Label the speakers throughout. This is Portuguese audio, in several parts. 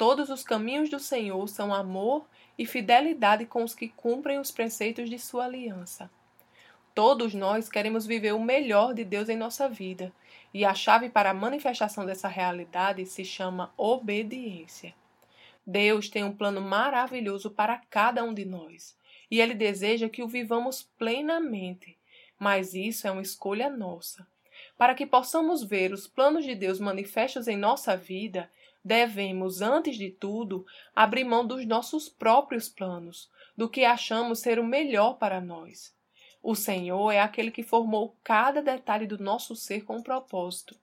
Speaker 1: Todos os caminhos do Senhor são amor e fidelidade com os que cumprem os preceitos de sua aliança. Todos nós queremos viver o melhor de Deus em nossa vida, e a chave para a manifestação dessa realidade se chama obediência. Deus tem um plano maravilhoso para cada um de nós, e Ele deseja que o vivamos plenamente, mas isso é uma escolha nossa. Para que possamos ver os planos de Deus manifestos em nossa vida, devemos, antes de tudo, abrir mão dos nossos próprios planos, do que achamos ser o melhor para nós. O Senhor é aquele que formou cada detalhe do nosso ser com um propósito.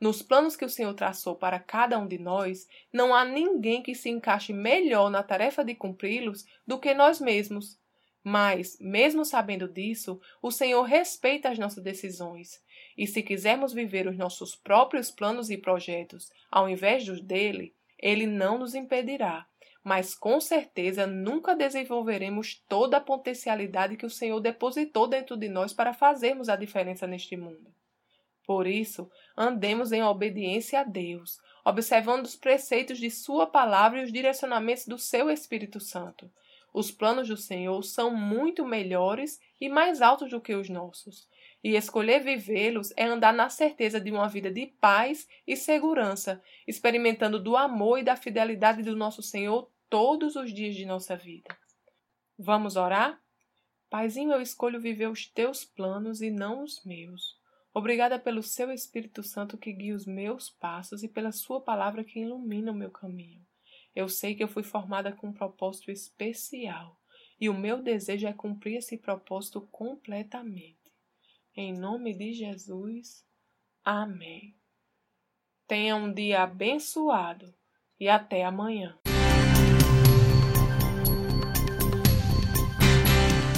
Speaker 1: Nos planos que o Senhor traçou para cada um de nós, não há ninguém que se encaixe melhor na tarefa de cumpri-los do que nós mesmos. Mas, mesmo sabendo disso, o Senhor respeita as nossas decisões e se quisermos viver os nossos próprios planos e projetos ao invés dos dele, ele não nos impedirá. Mas com certeza nunca desenvolveremos toda a potencialidade que o Senhor depositou dentro de nós para fazermos a diferença neste mundo. Por isso, andemos em obediência a Deus, observando os preceitos de Sua palavra e os direcionamentos do Seu Espírito Santo. Os planos do Senhor são muito melhores e mais altos do que os nossos e escolher vivê-los é andar na certeza de uma vida de paz e segurança, experimentando do amor e da fidelidade do nosso Senhor todos os dias de nossa vida. Vamos orar? Paizinho, eu escolho viver os teus planos e não os meus. Obrigada pelo seu Espírito Santo que guia os meus passos e pela sua palavra que ilumina o meu caminho. Eu sei que eu fui formada com um propósito especial e o meu desejo é cumprir esse propósito completamente. Em nome de Jesus. Amém. Tenha um dia abençoado e até amanhã.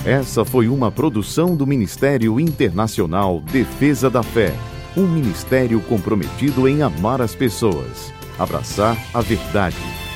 Speaker 2: Essa foi uma produção do Ministério Internacional Defesa da Fé, um ministério comprometido em amar as pessoas, abraçar a verdade